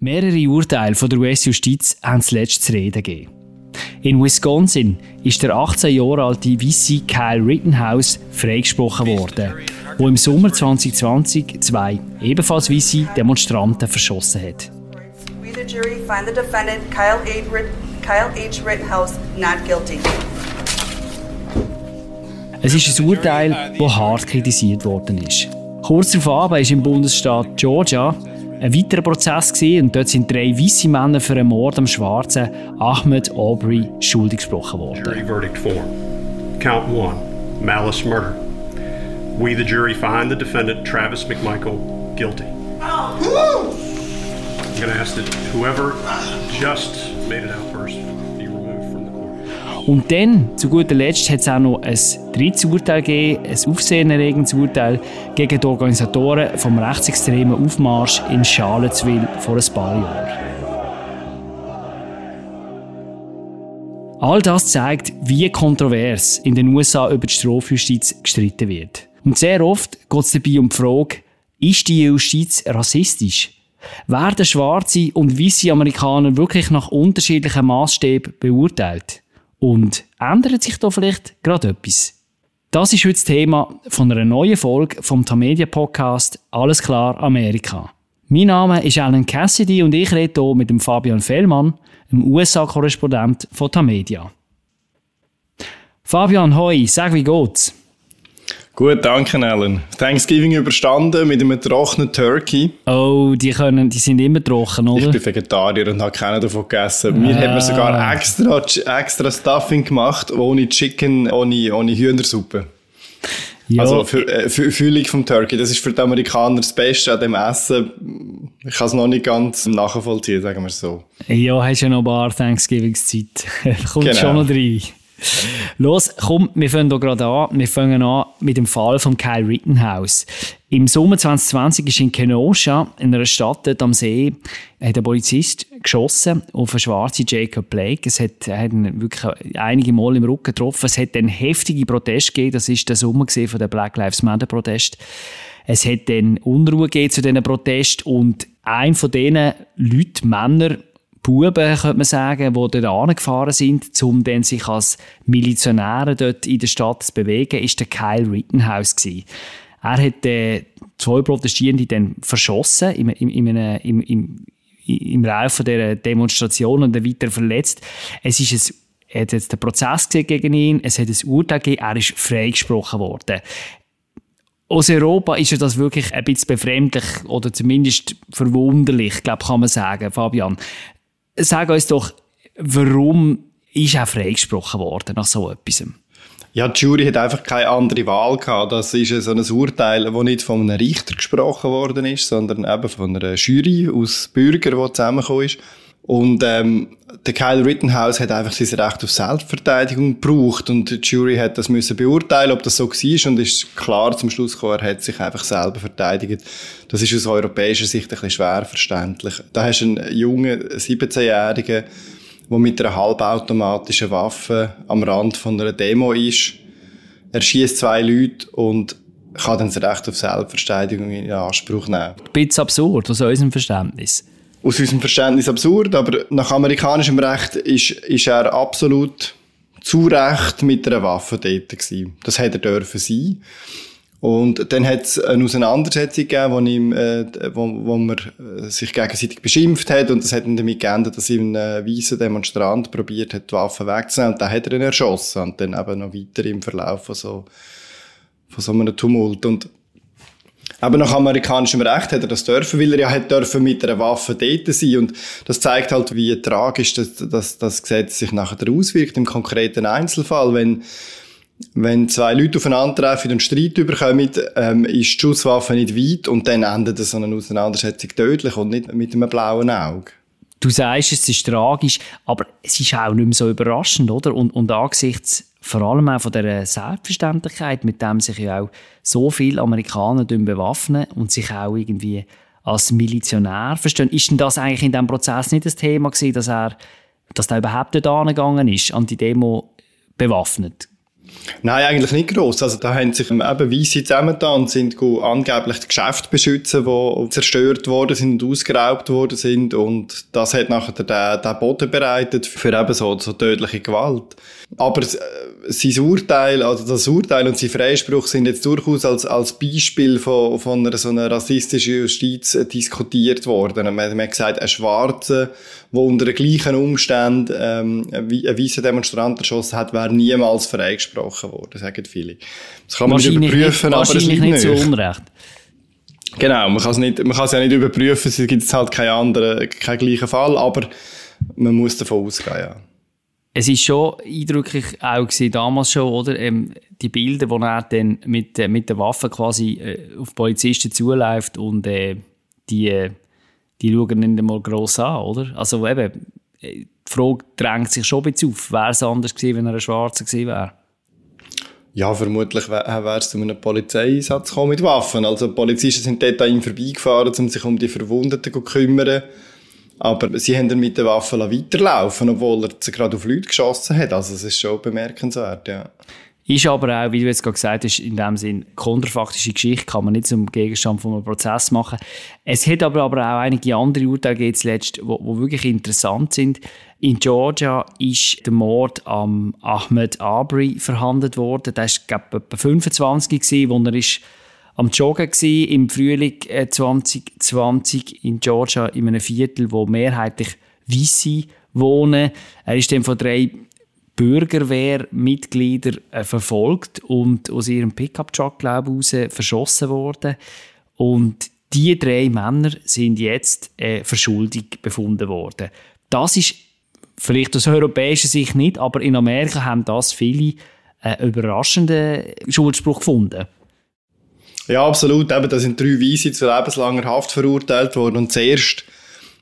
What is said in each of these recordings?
Mehrere Urteile von der US-Justiz haben zuletzt zu reden gegeben. In Wisconsin ist der 18 Jahre alte Weisse Kyle Rittenhouse freigesprochen worden, wo im Sommer 2020 zwei ebenfalls weiße Demonstranten verschossen hat. We the jury find the defendant Kyle H. Rittenhouse not guilty. Es ist ein Urteil, das hart kritisiert worden ist. Kurz darauf ist im Bundesstaat Georgia ein weiterer Prozess gewesen, und dort sind drei weiße Männer für einen Mord am Schwarzen Ahmed Aubrey schuldig gesprochen worden. Jury verdict four. Count one, malice murder. We, the jury, find the defendant Travis McMichael guilty. I'm going to ask that whoever just made it out first und dann, zu guter Letzt, hat es auch noch ein drittes Urteil gegeben, ein aufsehenerregendes Urteil gegen die Organisatoren vom rechtsextremen Aufmarsch in Charlottesville vor ein paar Jahren. All das zeigt, wie kontrovers in den USA über die Strafjustiz gestritten wird. Und sehr oft geht es dabei um die Frage, ist die Justiz rassistisch? Werden schwarze und weiße Amerikaner wirklich nach unterschiedlichen Maßstäben beurteilt? Und ändert sich da vielleicht gerade etwas? Das ist heute das Thema von einer neuen Folge vom Tamedia Podcast Alles klar Amerika. Mein Name ist Alan Cassidy und ich rede hier mit dem Fabian Fellmann, dem USA-Korrespondent von Tamedia. Fabian, hoi, sag wie geht's? Gut, danke, Alan. Thanksgiving überstanden mit einem trockenen Turkey. Oh, die, können, die sind immer trocken, oder? Ich bin Vegetarier und habe keinen davon gegessen. Mir hat man sogar ah. extra, extra Stuffing gemacht, ohne Chicken, ohne, ohne Hühnersuppe. Ja. Also für, äh, für Fühlung vom Turkey, das ist für die Amerikaner das Beste an dem Essen. Ich kann es noch nicht ganz nachvollziehen, sagen wir so. Ja, hast ja noch ein paar Thanksgivingszeit. Kommt genau. schon noch rein. Los, komm, wir fangen hier gerade an. Wir fangen an mit dem Fall von Kyle Rittenhouse. Im Sommer 2020 ist in Kenosha, in einer Stadt dort am See, hat ein Polizist geschossen auf einen schwarzen Jacob Blake. Es hat, hat ihn wirklich einige Mal im Rücken getroffen. Es hat einen heftigen Protest gegeben. Das ist der Sommer von der Black Lives Matter Protest. Es hat dann Unruhe gegeben zu diesen Protest und ein von diesen Leuten, Männer, Buben, könnte man sagen, die dort angefahren sind, um dann sich als Milizionäre dort in der Stadt zu bewegen, ist der Kyle Rittenhouse gewesen. Er hat äh, zwei Protestierende dann verschossen im, im, im, im, im, im Laufe dieser Demonstration und dann weiter verletzt. Es ist ein er hat jetzt den Prozess gegen ihn, es hat ein Urteil gegeben, er ist freigesprochen worden. Aus Europa ist ja das wirklich ein bisschen befremdlich oder zumindest verwunderlich, glaube kann man sagen, Fabian. Sag uns doch, warum ist er freigesprochen worden nach so etwas? Ja, die Jury hat einfach keine andere Wahl gehabt. Das ist so ein Urteil, das nicht von einem Richter gesprochen worden ist, sondern eben von einer Jury aus Bürgern, die zusammengekommen ist. Und ähm, der Kyle Rittenhouse hat einfach sein Recht auf Selbstverteidigung gebraucht und die Jury hat das müssen beurteilen, ob das so war und ist klar zum Schluss gekommen, er hat sich einfach selber verteidigt. Das ist aus europäischer Sicht ein bisschen schwer verständlich. Da hast du einen jungen 17-Jährigen, der mit einer halbautomatischen Waffe am Rand von einer Demo ist. Er schießt zwei Leute und kann dann das Recht auf Selbstverteidigung in Anspruch nehmen. Ein bisschen absurd aus unserem Verständnis aus unserem Verständnis absurd, aber nach amerikanischem Recht ist, ist er absolut zu Recht mit einer Waffe dort gewesen. Das hätte er dürfen sein. Und dann hat es eine Auseinandersetzung gegeben, wo, ihm, äh, wo, wo man äh, sich gegenseitig beschimpft hat und das hat dann damit geändert, dass ihm ein weißer Demonstrant probiert hat, die Waffe wegzunehmen und dann hat er ihn erschossen und dann eben noch weiter im Verlauf von so, von so einem Tumult. Und aber nach amerikanischem Recht hat er das dürfen, weil er ja hat dürfen mit einer Waffe dort sein. Und das zeigt halt, wie tragisch das, das, das Gesetz sich nachher auswirkt im konkreten Einzelfall. Wenn, wenn zwei Leute aufeinandertreffen und Streit überkommen, ähm, ist die Schusswaffe nicht weit und dann endet so eine Auseinandersetzung tödlich und nicht mit einem blauen Auge. Du sagst, es ist tragisch, aber es ist auch nicht mehr so überraschend, oder? Und, und angesichts vor allem auch von der Selbstverständlichkeit, mit dem sich ja auch so viele Amerikaner bewaffnen und sich auch irgendwie als Milizionär verstehen. Ist denn das eigentlich in diesem Prozess nicht das Thema gewesen, dass er, dass er überhaupt nicht angegangen ist, an die Demo bewaffnet? Nein, eigentlich nicht gross. Also da haben sich eben Weisse zusammengetan und sind angeblich die Geschäfte beschützen, die zerstört worden sind und ausgeraubt worden sind. Und das hat nachher den, den Boden bereitet für eben so, so tödliche Gewalt. Aber äh, sein Urteil, also das Urteil und sein Freispruch sind jetzt durchaus als, als Beispiel von, von einer so einer rassistischen Justiz äh, diskutiert worden. Man, man hat gesagt, ein Schwarzer, der unter den gleichen Umständen ähm, einen weißen Demonstrant erschossen hat, wäre niemals freigesprochen worden, sagen viele. Das kann man nicht überprüfen, aber es liegt nicht so unrecht. Genau, man kann es nicht, man kann es ja nicht überprüfen, es gibt halt keinen anderen, keinen gleichen Fall, aber man muss davon ausgehen, ja. Es ist schon eindrücklich auch gewesen, damals schon, oder? Ähm, die Bilder, wo er dann mit, äh, mit der Waffe quasi äh, auf Polizisten zuläuft und äh, die, äh, die schauen ihn mal gross an, oder? Also eben, äh, die Frage drängt sich schon ein bisschen auf. Wäre es anders gewesen, wenn er ein Schwarzer gewesen wäre? Ja, vermutlich wäre es zu einem Polizeieinsatz gekommen mit Waffen. Also Polizisten sind dort an ihm vorbeigefahren, um sich um die Verwundeten zu kümmern. Aber sie haben dann mit der Waffe weiterlaufen, obwohl er gerade auf Leute geschossen hat. Also es ist schon bemerkenswert, ja. Ist aber auch, wie du jetzt gerade gesagt hast, in dem Sinn, kontrafaktische Geschichte kann man nicht zum Gegenstand von einem Prozess machen. Es hat aber, aber auch einige andere Urteile jetzt letzt, wo, wirklich interessant sind. In Georgia ist der Mord am Ahmed Abri verhandelt worden. Der war, glaube ich, etwa 25 gewesen, wo er ist am Joggen gewesen, im Frühling 2020 äh, in Georgia in einem Viertel, wo mehrheitlich Weisse wohnen. Er ist dann von drei Bürgerwehrmitgliedern äh, verfolgt und aus ihrem Pickup-Truck, glaube ich, verschossen worden. Und die drei Männer sind jetzt äh, verschuldigt befunden worden. Das ist vielleicht aus europäischer Sicht nicht, aber in Amerika haben das viele äh, überraschenden Schuldspruch gefunden. Ja, absolut. Eben, da sind drei Weise zu lebenslanger Haft verurteilt worden. Und zuerst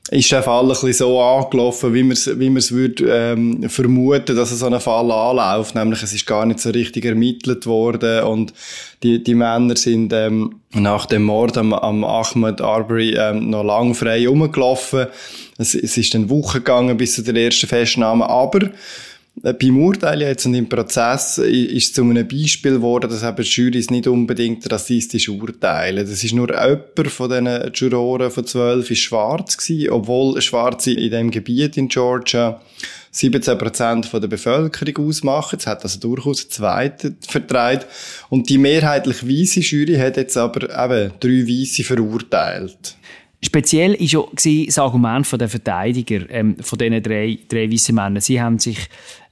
ist der Fall ein bisschen so angelaufen, wie man es wie würde, ähm, vermuten, dass es so ein Fall anläuft. Nämlich, es ist gar nicht so richtig ermittelt worden und die, die Männer sind ähm, nach dem Mord am, am Ahmed Arbery ähm, noch lang frei rumgelaufen. Es, es ist dann Wochen gegangen bis zu der ersten Festnahme, aber beim Urteil jetzt und im Prozess ist es zu einem Beispiel geworden, dass eben Jurys nicht unbedingt rassistisch urteilen. Das ist nur jemand von diesen Juroren von zwölf ist schwarz gewesen, obwohl Schwarze in dem Gebiet in Georgia 17 Prozent der Bevölkerung ausmachen. Es hat also durchaus einen zweiten vertreibt. Und die mehrheitlich weiße Jury hat jetzt aber eben drei Weiße verurteilt. Speziell war ja das Argument der Verteidiger, ähm, von diesen drei, drei weißen Männern. Sie haben sich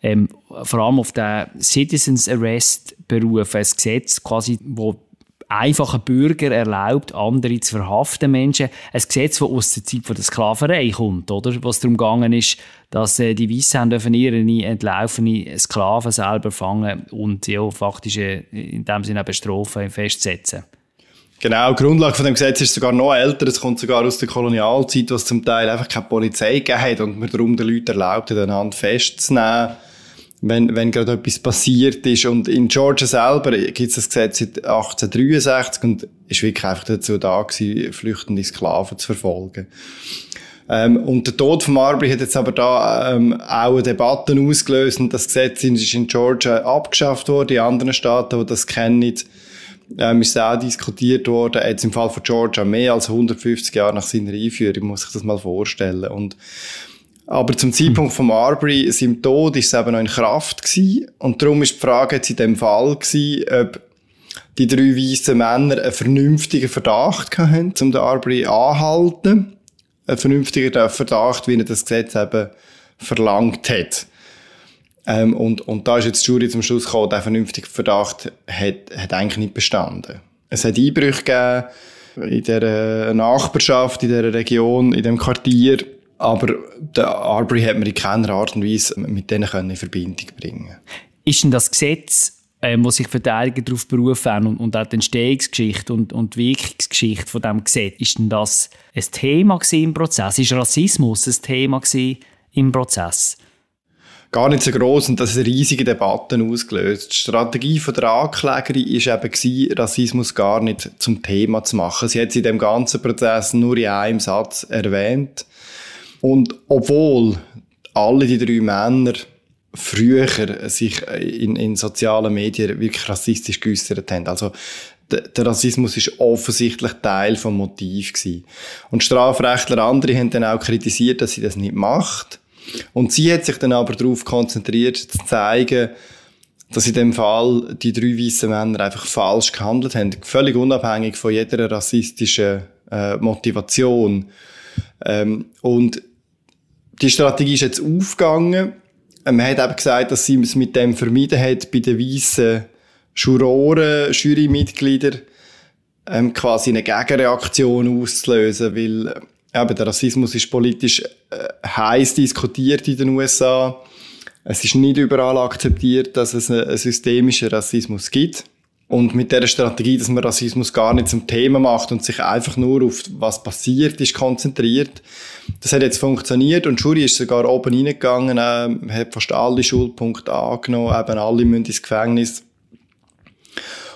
ähm, vor allem auf den Citizens Arrest berufen, ein Gesetz, quasi, wo einfache Bürger erlaubt, andere zu verhaften Menschen. Ein Gesetz, das aus der Zeit der Sklaverei kommt, oder? Was darum gegangen ist, dass äh, die Weißen dürfen ihre entlaufene Sklaven selber fangen und ja, faktisch äh, in dem Sinne Strafen festsetzen. Genau, die Grundlage von dem Gesetz ist sogar noch älter. Es kommt sogar aus der Kolonialzeit, wo es zum Teil einfach keine Polizei gegeben hat und man darum den Leuten erlaubt, einander festzunehmen, wenn, wenn gerade etwas passiert ist. Und in Georgia selber gibt es das Gesetz seit 1863 und ist wirklich einfach dazu da gewesen, flüchtende Sklaven zu verfolgen. Ähm, und der Tod von Marbury hat jetzt aber da ähm, auch eine Debatte ausgelöst und das Gesetz ist in Georgia abgeschafft worden. In anderen Staaten, die das kennen, ähm, ist auch diskutiert worden, jetzt im Fall von Georgia mehr als 150 Jahre nach seiner Einführung, muss ich das mal vorstellen. Und, aber zum Zeitpunkt von Marbury, seinem Tod, ist es eben noch in Kraft gewesen. Und darum ist die Frage jetzt in dem Fall gewesen, ob die drei weißen Männer einen vernünftigen Verdacht hatten, um den Arbery anhalten. Einen vernünftigen Verdacht, wie er das Gesetz eben verlangt hat. Ähm, und, und da ist jetzt die Jury zum Schluss gekommen, der vernünftige Verdacht hat, hat eigentlich nicht bestanden. Es hat Einbrüche gegeben in der Nachbarschaft, in der Region, in dem Quartier, aber der Arbery hat man in keiner Art und Weise mit denen in Verbindung bringen Ist denn das Gesetz, äh, wo sich Verteidiger darauf berufen und, und auch die Entstehungsgeschichte und, und die Wirkungsgeschichte von dem Gesetz, ist denn das ein Thema im Prozess? Ist Rassismus ein Thema im Prozess? Gar nicht so groß und das riesige Debatten ausgelöst. Die Strategie von der Anklägerin war eben, gewesen, Rassismus gar nicht zum Thema zu machen. Sie hat es in dem ganzen Prozess nur in einem Satz erwähnt. Und obwohl alle die drei Männer früher sich in, in sozialen Medien wirklich rassistisch geäußert haben. Also der Rassismus ist offensichtlich Teil vom Motiv gewesen. Und Strafrechtler andere haben dann auch kritisiert, dass sie das nicht macht. Und sie hat sich dann aber darauf konzentriert, zu zeigen, dass in dem Fall die drei weißen Männer einfach falsch gehandelt haben, völlig unabhängig von jeder rassistischen äh, Motivation. Ähm, und die Strategie ist jetzt aufgegangen. Man hat eben gesagt, dass sie es mit dem vermieden hat, bei den weißen Juroren, Jurymitglieder ähm, quasi eine Gegenreaktion auszulösen, weil eben, der Rassismus ist politisch äh, heiß diskutiert in den USA. Es ist nicht überall akzeptiert, dass es einen systemischen Rassismus gibt. Und mit der Strategie, dass man Rassismus gar nicht zum Thema macht und sich einfach nur auf was passiert ist konzentriert, das hat jetzt funktioniert und die Jury ist sogar oben reingegangen, äh, hat fast alle Schulpunkte angenommen, eben alle müssen ins Gefängnis.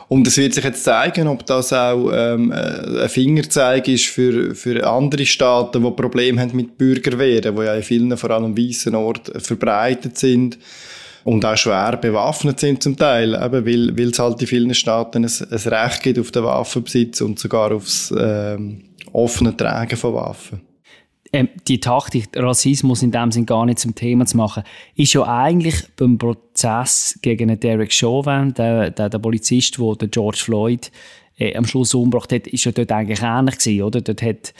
Und es wird sich jetzt zeigen, ob das auch ähm, äh, ein Fingerzeig ist für, für andere Staaten, die Probleme haben mit Bürgerwehren, die ja in vielen, vor allem weißen Orten, verbreitet sind und auch schwer bewaffnet sind zum Teil, eben weil, weil es halt in vielen Staaten ein, ein Recht gibt auf den Waffenbesitz und sogar aufs ähm, offene Tragen von Waffen ähm, die Taktik, Rassismus in dem Sinn gar nicht zum Thema zu machen, ist ja eigentlich beim Prozess gegen Derek Chauvin, der, der, der Polizist, der George Floyd äh, am Schluss umgebracht hat, ist ja dort eigentlich ähnlich gewesen, oder? Dort hat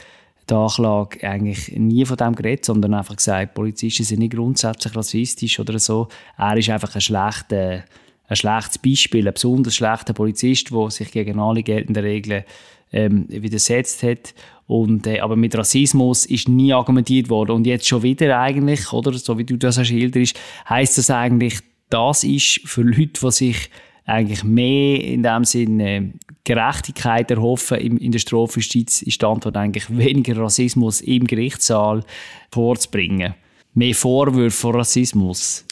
die Anklage eigentlich nie von dem geredet, sondern einfach gesagt, Polizisten sind nicht grundsätzlich rassistisch oder so. Er ist einfach ein schlechter ein schlechtes Beispiel, ein besonders schlechter Polizist, der sich gegen alle geltenden Regeln ähm, widersetzt hat. Und, äh, aber mit Rassismus ist nie argumentiert worden. Und jetzt schon wieder eigentlich, oder so wie du das schilderst, heißt das eigentlich, das ist für Leute, die sich eigentlich mehr in dem Sinne Gerechtigkeit erhoffen in, in der Strafjustiz, ist die Antwort eigentlich weniger Rassismus im Gerichtssaal vorzubringen. Mehr Vorwürfe von Rassismus.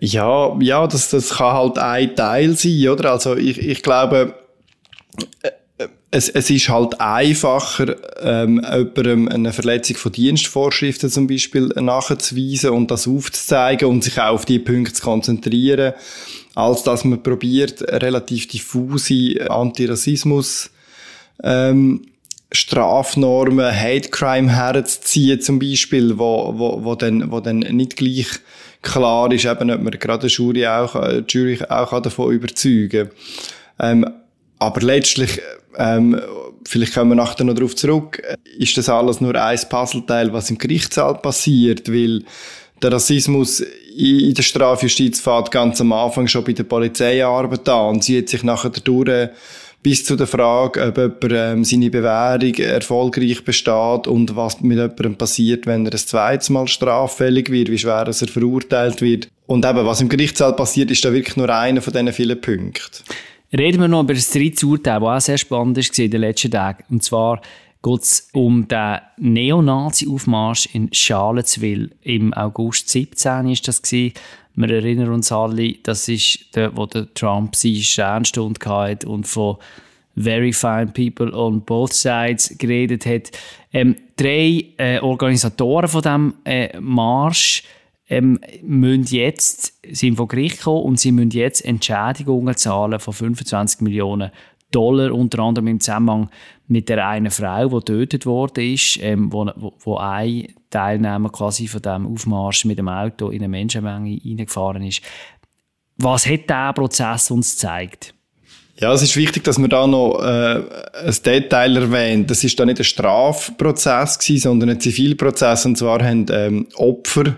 Ja, ja, das, das kann halt ein Teil sein, oder? Also ich, ich glaube, äh, es, es ist halt einfacher, ähm, jemandem eine Verletzung von Dienstvorschriften zum Beispiel nachzuweisen und das aufzuzeigen und sich auch auf die Punkte zu konzentrieren, als dass man probiert, relativ diffuse Antirassismus ähm, Strafnormen, Hate Crime herzuziehen zum Beispiel, wo, wo, wo, dann, wo dann nicht gleich klar ist, eben, ob man gerade die Jury auch, die Jury auch davon überzeugen kann. Ähm, aber letztlich, ähm, vielleicht kommen wir nachher noch darauf zurück, ist das alles nur ein Puzzleteil, was im Gerichtssaal passiert, weil der Rassismus in der Strafjustiz fährt ganz am Anfang schon bei der Polizeiarbeit an und zieht sich nachher dadurch bis zu der Frage, ob jemand ähm, seine Bewährung erfolgreich besteht und was mit jemandem passiert, wenn er ein zweites Mal straffällig wird, wie schwer er verurteilt wird. Und eben, was im Gerichtssaal passiert, ist da wirklich nur einer von diesen vielen Punkten. Reden wir noch über das dritte Urteil, das auch sehr spannend war in den letzten Tagen. Und zwar geht es um den Neonazi-Aufmarsch in Charlottesville. Im August 17 ist das gewesen. Wir erinnern uns alle, das ist der, wo der Trump seine Sternstunde hatte und von very fine people on both sides geredet hat. Ähm, drei äh, Organisatoren von diesem äh, Marsch ähm, müssen jetzt, sind vor Gericht gekommen und sie müssen jetzt Entschädigungen zahlen von 25 Millionen Dollar, unter anderem im Zusammenhang mit der einen Frau, die getötet ist, ähm, wo, wo, wo ein Teilnehmer quasi von dem Aufmarsch mit dem Auto in eine Menschenmenge reingefahren ist. Was hat dieser Prozess uns gezeigt? Ja, es ist wichtig, dass man da noch äh, ein Detail erwähnt. Das ist da nicht ein Strafprozess gewesen, sondern ein Zivilprozess. Und zwar haben ähm, Opfer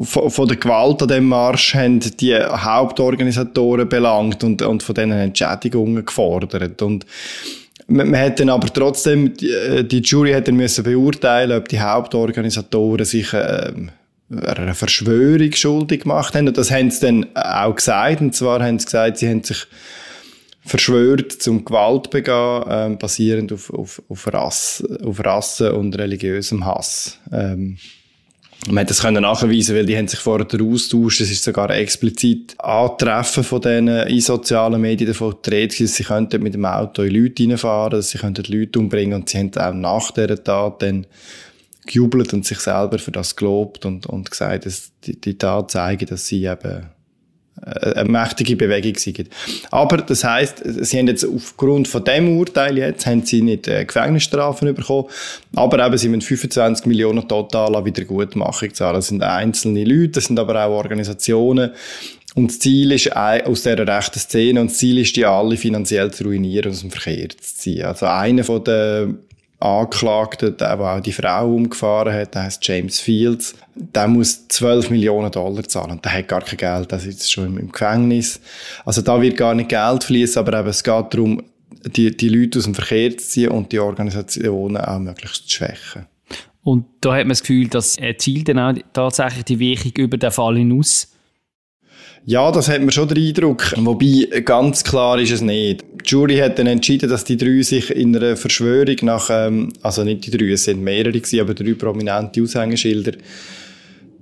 von, von der Gewalt an dem Marsch haben die Hauptorganisatoren belangt und, und von denen Entschädigungen gefordert. Und man, man hat dann aber trotzdem, die, äh, die Jury hat dann müssen beurteilen, ob die Hauptorganisatoren sich äh, einer Verschwörung schuldig gemacht haben. Und das haben sie dann auch gesagt. Und zwar haben sie gesagt, sie haben sich verschwört zum Gewalt begehen, ähm, basierend auf, auf, auf, Rasse, auf Rasse und religiösem Hass. Ähm, man hat das können nachweisen, weil die haben sich vorher austauscht. Es ist sogar explizit Antreffen von denen in sozialen Medien davon gedreht, dass sie könnten mit dem Auto in Leute reinfahren, dass sie könnten Leute umbringen und sie haben auch nach dieser Tat dann gejubelt und sich selber für das gelobt und, und gesagt, dass die, die Tat zeigen, dass sie eben eine mächtige Bewegung sind. Aber das heißt, sie haben jetzt aufgrund von dem Urteil jetzt haben sie nicht äh, Gefängnisstrafen bekommen, aber eben sie müssen 25 Millionen total an Wiedergutmachung zahlen. Das sind einzelne Leute, das sind aber auch Organisationen. Und das Ziel ist aus dieser rechten Szene und das Ziel ist, die alle finanziell zu ruinieren, aus dem Verkehr zu ziehen. Also einer von den Angeklagten, der, auch die Frau umgefahren hat, der heißt James Fields, der muss 12 Millionen Dollar zahlen und der hat gar kein Geld, der sitzt schon im Gefängnis. Also da wird gar nicht Geld fließen, aber eben, es geht darum, die, die Leute aus dem Verkehr zu ziehen und die Organisationen auch möglichst zu schwächen. Und da hat man das Gefühl, dass er zielt dann auch tatsächlich die Wirkung über den Fall hinaus ja, das hat man schon den Eindruck. Wobei, ganz klar ist es nicht. Die Jury hat dann entschieden, dass die drei sich in einer Verschwörung nach, ähm, also nicht die drei, es sind mehrere gewesen, aber drei prominente Aushängeschilder,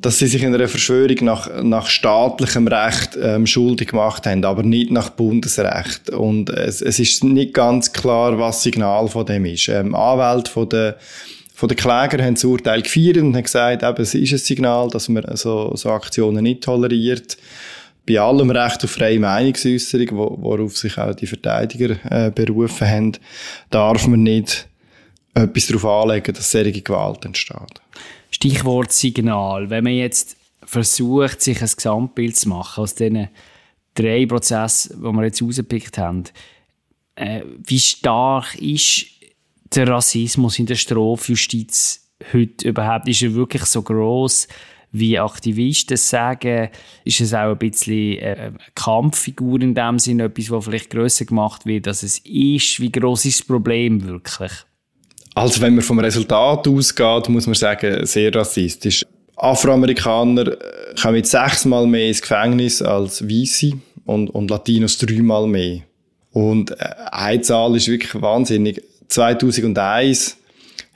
dass sie sich in einer Verschwörung nach, nach staatlichem Recht ähm, schuldig gemacht haben, aber nicht nach Bundesrecht. Und es, es ist nicht ganz klar, was das Signal von dem ist. Ähm, Anwälte von der von den Klägern haben das Urteil gefeiert und haben gesagt, eben, es ist ein Signal, dass man so, so Aktionen nicht toleriert bei allem Recht auf freie Meinungsäußerung, wo, worauf sich auch die Verteidiger äh, berufen haben, darf man nicht etwas darauf anlegen, dass solche Gewalt entsteht. Stichwort Signal. Wenn man jetzt versucht, sich ein Gesamtbild zu machen aus diesen drei Prozessen, die wir jetzt rausgepickt haben, äh, wie stark ist der Rassismus in der Strafjustiz heute überhaupt? Ist er wirklich so groß? Wie Aktivisten sagen, ist es auch ein bisschen eine Kampffigur in dem Sinne, etwas, was vielleicht grösser gemacht wird, als es ist. Wie groß ist das Problem wirklich? Also wenn man vom Resultat ausgeht, muss man sagen, sehr rassistisch. Afroamerikaner kommen jetzt sechsmal mehr ins Gefängnis als Weiße und, und Latinos dreimal mehr. Und äh, eine Zahl ist wirklich wahnsinnig. 2001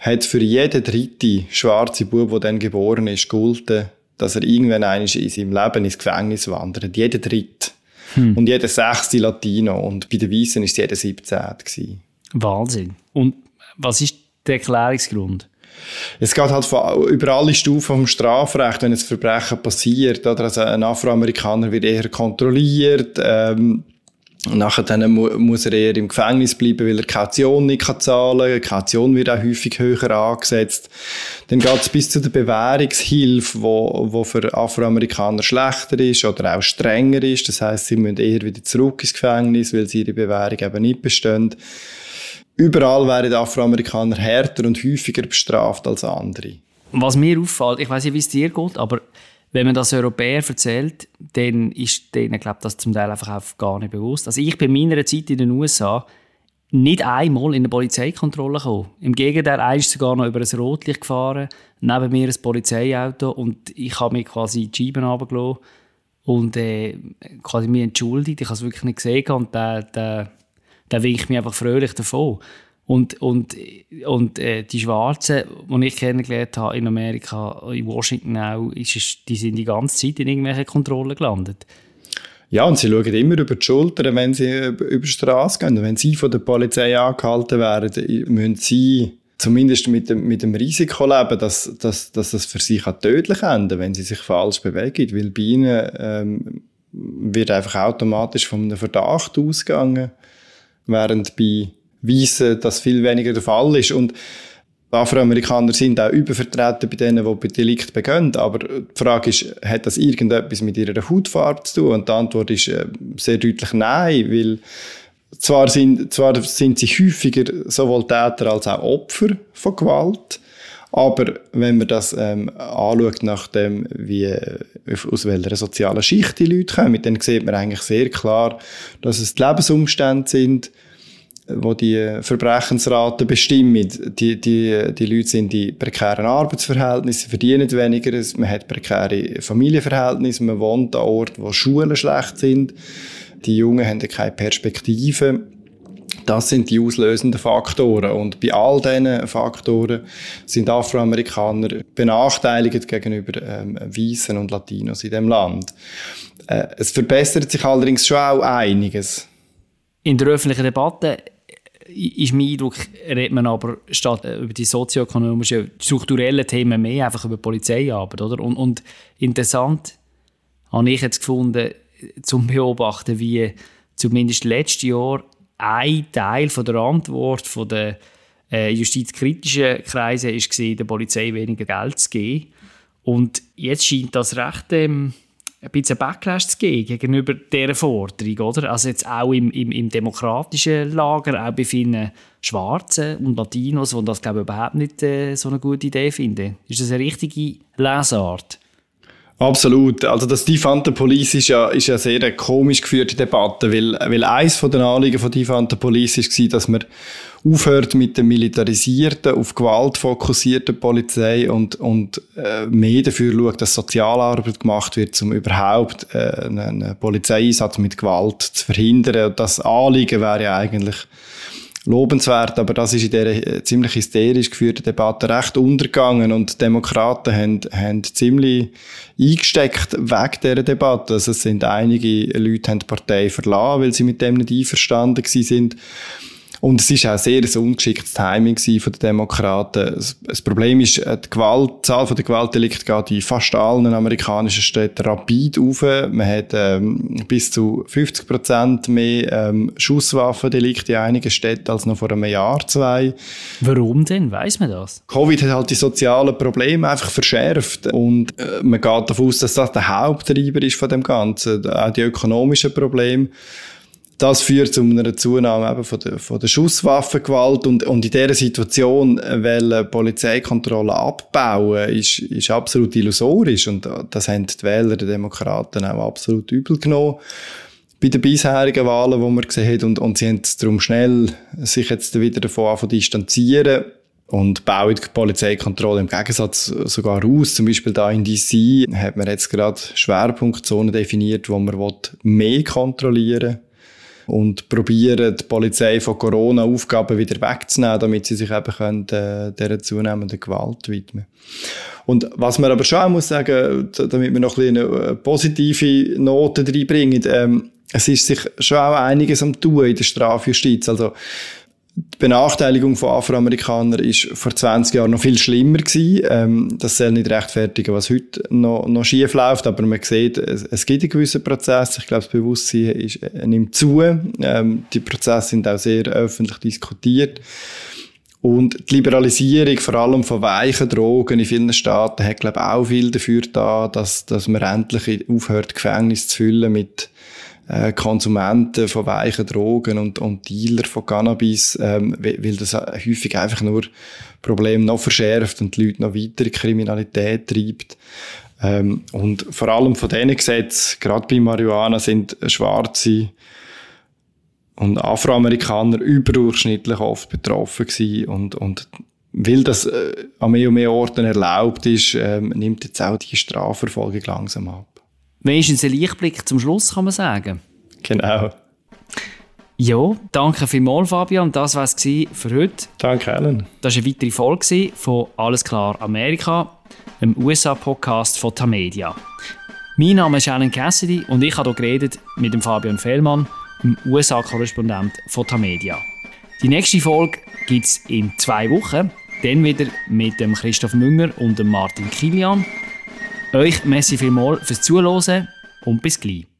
hat für jeden dritte schwarze Bub, der dann geboren ist, gegolten, dass er irgendwann in seinem Leben ins Gefängnis wandert. Jeder dritte. Hm. Und jeder sechste Latino. Und bei den Weißen war es jeder siebzehnte. Wahnsinn. Und was ist der Erklärungsgrund? Es geht halt von, über alle Stufen vom Strafrecht, wenn ein Verbrechen passiert. Oder also ein Afroamerikaner wird eher kontrolliert. Ähm, und nachher dann muss er eher im Gefängnis bleiben, weil er Kaution nicht zahlen kann. Die Kaution wird auch häufig höher angesetzt. Dann geht es bis zu der Bewährungshilfe, wo, wo für Afroamerikaner schlechter ist oder auch strenger ist. Das heißt, sie müssen eher wieder zurück ins Gefängnis, weil sie ihre Bewährung eben nicht bestehen. Überall werden Afroamerikaner härter und häufiger bestraft als andere. Was mir auffällt, ich weiß nicht, wie es dir geht, aber wenn man das Europäer erzählt, dann ist denen, glaube das zum Teil einfach auch gar nicht bewusst. Also ich bin meiner Zeit in den USA nicht einmal in eine Polizeikontrolle gekommen. Im Gegenteil, ist sogar noch über ein Rotlicht gefahren, neben mir ein Polizeiauto und ich habe mich quasi die Scheiben runtergelassen und äh, quasi mich entschuldigt. Ich habe es wirklich nicht gesehen und der, der, der winkt mich einfach fröhlich davon. Und, und, und äh, die Schwarzen, die ich kennengelernt habe in Amerika, in Washington auch, ist die sind die ganze Zeit in irgendwelchen Kontrollen gelandet. Ja, und sie schauen immer über die Schulter, wenn sie über die Straße gehen. Und wenn sie von der Polizei angehalten werden, müssen sie zumindest mit dem, mit dem Risiko leben, dass, dass, dass das für sie tödlich enden wenn sie sich falsch bewegen. Weil bei ihnen ähm, wird einfach automatisch von einem Verdacht ausgegangen, während bei Weißen das viel weniger der Fall ist. Und Afroamerikaner sind auch übervertreten bei denen, die bei Delikt begehen. Aber die Frage ist, hat das irgendetwas mit ihrer Hautfarbe zu tun? Und die Antwort ist äh, sehr deutlich nein, weil zwar sind, zwar sind sie häufiger sowohl Täter als auch Opfer von Gewalt, aber wenn man das ähm, anschaut, nach dem, wie, äh, aus welcher sozialen Schicht die Leute kommen, dann sieht man eigentlich sehr klar, dass es die Lebensumstände sind, wo die Verbrechensraten bestimmen. Die, die, die Leute sind in prekären Arbeitsverhältnissen, verdienen weniger, man hat prekäre Familienverhältnisse, man wohnt an Orten, wo Schulen schlecht sind, die Jungen haben keine Perspektive. Das sind die auslösenden Faktoren. Und bei all diesen Faktoren sind Afroamerikaner benachteiligt gegenüber ähm, Weißen und Latinos in dem Land. Äh, es verbessert sich allerdings schon auch einiges. In der öffentlichen Debatte ist mein Eindruck, redet man aber statt äh, über die sozioökonomischen, strukturellen Themen mehr einfach über Polizeiarbeit, oder? Und, und interessant habe ich jetzt gefunden, zum Beobachten, wie zumindest letztes Jahr ein Teil von der Antwort von der äh, justizkritischen Kreise ist der Polizei weniger Geld zu geben. Und jetzt scheint das recht ähm, ein bisschen Backlash zu geben gegenüber dieser Forderung, oder? Also jetzt auch im, im, im demokratischen Lager, auch bei vielen Schwarzen und Latinos, die das, glaube ich, überhaupt nicht äh, so eine gute Idee finden. Ist das eine richtige Lesart? Absolut. Also das Defund Police ist ja, ist ja sehr eine komisch geführte Debatte, weil, weil eines von den Anliegen von Defund Police war, dass man aufhört mit der militarisierten, auf Gewalt fokussierten Polizei und, und äh, mehr dafür schaut, dass Sozialarbeit gemacht wird, um überhaupt äh, einen Polizeieinsatz mit Gewalt zu verhindern. Und das Anliegen wäre ja eigentlich lobenswert, aber das ist in dieser äh, ziemlich hysterisch geführten Debatte recht untergegangen und Demokraten haben, haben ziemlich eingesteckt wegen dieser Debatte. Also es sind einige Leute haben die Partei verlassen, weil sie mit dem nicht einverstanden sind. Und es ist auch sehr ein ungeschicktes Timing von den Demokraten. Das Problem ist, äh, die, Gewalt, die Zahl der Gewaltdelikte geht in fast allen amerikanischen Städten rapid auf. Man hat ähm, bis zu 50 Prozent mehr ähm, Schusswaffendelikte in einigen Städten als noch vor einem Jahr, zwei. Warum denn? Weiß man das? Covid hat halt die sozialen Probleme einfach verschärft und äh, man geht davon aus, dass das der Haupttreiber ist von dem Ganzen. Auch die ökonomischen Probleme das führt zu einer Zunahme eben von der, von der Schusswaffengewalt. Und, und in dieser Situation äh, wollen Polizeikontrolle abbauen, ist, ist absolut illusorisch. Und das haben die Wähler der Demokraten auch absolut übel genommen bei den bisherigen Wahlen, die man gesehen hat und, und sie haben darum schnell sich jetzt wieder davon zu distanzieren und bauen die Polizeikontrolle im Gegensatz sogar aus. Zum Beispiel da in DC hat man jetzt gerade Schwerpunktzonen definiert, wo man mehr kontrollieren will und probieren, die Polizei von Corona-Aufgaben wieder wegzunehmen, damit sie sich eben können, äh, dieser zunehmenden Gewalt widmen Und was man aber schon auch muss sagen, damit wir noch ein eine äh, positive Note reinbringen, ähm, es ist sich schon auch einiges am tun in der Strafjustiz. Also, die Benachteiligung von Afroamerikanern ist vor 20 Jahren noch viel schlimmer gewesen. Ähm, das soll nicht rechtfertigen, was heute noch, noch schief läuft, aber man sieht, es, es gibt einen gewissen Prozess. Ich glaube, das Bewusstsein ist, äh, nimmt zu. Ähm, die Prozesse sind auch sehr öffentlich diskutiert. Und die Liberalisierung, vor allem von weichen Drogen in vielen Staaten, hat, glaube ich, auch viel dafür da, dass, dass man endlich aufhört, Gefängnis zu füllen mit äh, Konsumenten von weichen Drogen und, und Dealer von Cannabis, ähm, weil das häufig einfach nur Probleme noch verschärft und die Leute noch weitere Kriminalität treibt. Ähm, und vor allem von diesen Gesetzen, gerade bei Marihuana, sind Schwarze und Afroamerikaner überdurchschnittlich oft betroffen gewesen und, und weil das äh, an mehr und mehr Orten erlaubt ist, ähm, nimmt jetzt auch die Strafverfolgung langsam ab. Wenigstens ein Lichtblick zum Schluss, kann man sagen. Genau. Ja, danke vielmals, Fabian. Das war es für heute. Danke, Alan. Das war eine weitere Folge von Alles klar Amerika, einem USA-Podcast von Tamedia. Mein Name ist Alan Cassidy und ich habe hier geredet mit dem Fabian Fellmann, dem USA-Korrespondent von Tamedia. Die nächste Folge gibt es in zwei Wochen, dann wieder mit dem Christoph Münger und dem Martin Kilian. Euch merci vielmals fürs Zuhören und bis gleich.